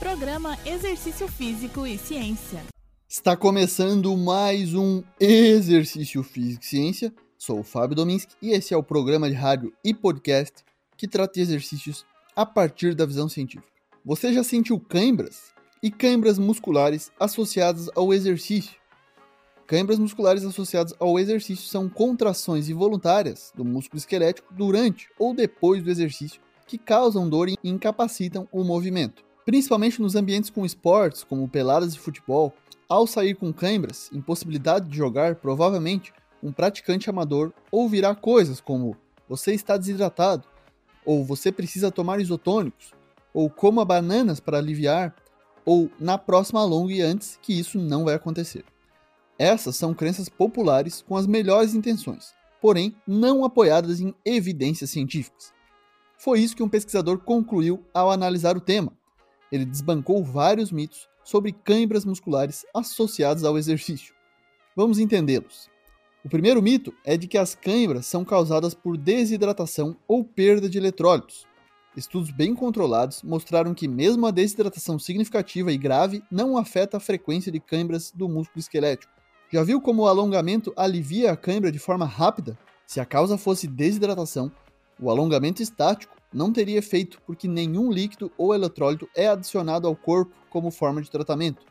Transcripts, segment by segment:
Programa Exercício Físico e Ciência. Está começando mais um Exercício Físico e Ciência. Sou o Fábio Dominski e esse é o programa de rádio e podcast que trata de exercícios a partir da visão científica. Você já sentiu cãibras e cãibras musculares associadas ao exercício? Cãibras musculares associadas ao exercício são contrações involuntárias do músculo esquelético durante ou depois do exercício que causam dor e incapacitam o movimento principalmente nos ambientes com esportes, como peladas de futebol, ao sair com câimbras, impossibilidade de jogar, provavelmente um praticante amador ouvirá coisas como você está desidratado, ou você precisa tomar isotônicos, ou coma bananas para aliviar, ou na próxima longa e antes que isso não vai acontecer. Essas são crenças populares com as melhores intenções, porém não apoiadas em evidências científicas. Foi isso que um pesquisador concluiu ao analisar o tema, ele desbancou vários mitos sobre câimbras musculares associados ao exercício. Vamos entendê-los. O primeiro mito é de que as câimbras são causadas por desidratação ou perda de eletrólitos. Estudos bem controlados mostraram que mesmo a desidratação significativa e grave não afeta a frequência de câimbras do músculo esquelético. Já viu como o alongamento alivia a câimbra de forma rápida? Se a causa fosse desidratação, o alongamento estático não teria efeito porque nenhum líquido ou eletrólito é adicionado ao corpo como forma de tratamento.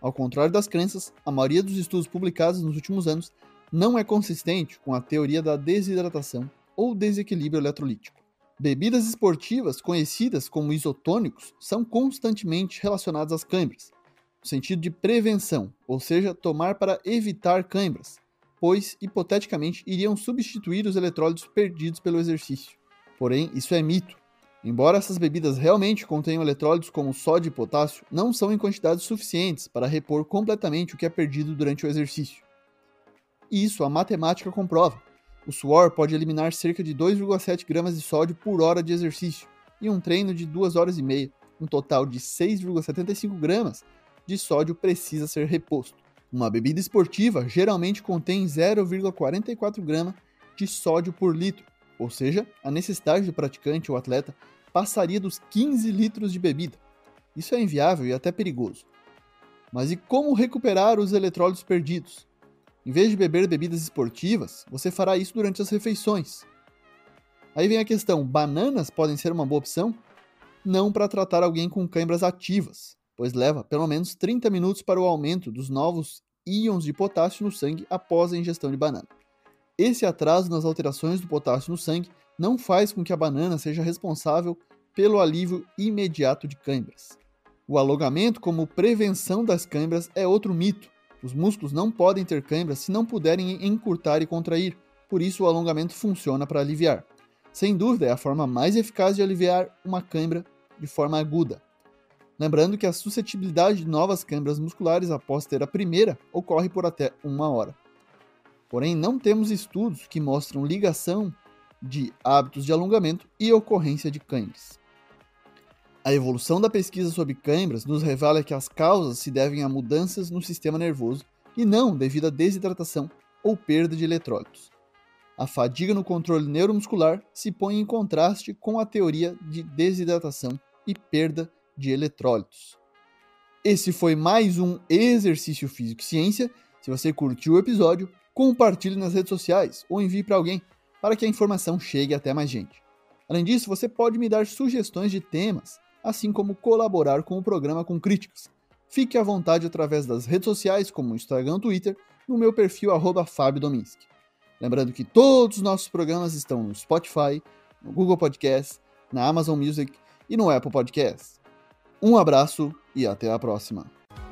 Ao contrário das crenças, a maioria dos estudos publicados nos últimos anos não é consistente com a teoria da desidratação ou desequilíbrio eletrolítico. Bebidas esportivas conhecidas como isotônicos são constantemente relacionadas às câimbras, no sentido de prevenção, ou seja, tomar para evitar câimbras, pois hipoteticamente iriam substituir os eletrólitos perdidos pelo exercício. Porém, isso é mito. Embora essas bebidas realmente contenham eletrólitos como sódio e potássio, não são em quantidades suficientes para repor completamente o que é perdido durante o exercício. E isso a matemática comprova. O suor pode eliminar cerca de 2,7 gramas de sódio por hora de exercício, e um treino de 2 horas e meia, um total de 6,75 gramas de sódio precisa ser reposto. Uma bebida esportiva geralmente contém 0,44 gramas de sódio por litro, ou seja, a necessidade do praticante ou atleta passaria dos 15 litros de bebida. Isso é inviável e até perigoso. Mas e como recuperar os eletrólitos perdidos? Em vez de beber bebidas esportivas, você fará isso durante as refeições. Aí vem a questão: bananas podem ser uma boa opção? Não para tratar alguém com câimbras ativas, pois leva pelo menos 30 minutos para o aumento dos novos íons de potássio no sangue após a ingestão de banana. Esse atraso nas alterações do potássio no sangue não faz com que a banana seja responsável pelo alívio imediato de câimbras. O alongamento como prevenção das câimbras é outro mito. Os músculos não podem ter câimbras se não puderem encurtar e contrair, por isso o alongamento funciona para aliviar. Sem dúvida, é a forma mais eficaz de aliviar uma câimbra de forma aguda. Lembrando que a suscetibilidade de novas câimbras musculares após ter a primeira ocorre por até uma hora. Porém, não temos estudos que mostram ligação de hábitos de alongamento e ocorrência de cãibras. A evolução da pesquisa sobre cãibras nos revela que as causas se devem a mudanças no sistema nervoso e não devido à desidratação ou perda de eletrólitos. A fadiga no controle neuromuscular se põe em contraste com a teoria de desidratação e perda de eletrólitos. Esse foi mais um Exercício Físico Ciência. Se você curtiu o episódio, compartilhe nas redes sociais ou envie para alguém para que a informação chegue até mais gente. Além disso, você pode me dar sugestões de temas, assim como colaborar com o programa com críticas. Fique à vontade através das redes sociais, como Instagram Twitter, no meu perfil Fábio Dominski. Lembrando que todos os nossos programas estão no Spotify, no Google Podcast, na Amazon Music e no Apple Podcast. Um abraço e até a próxima!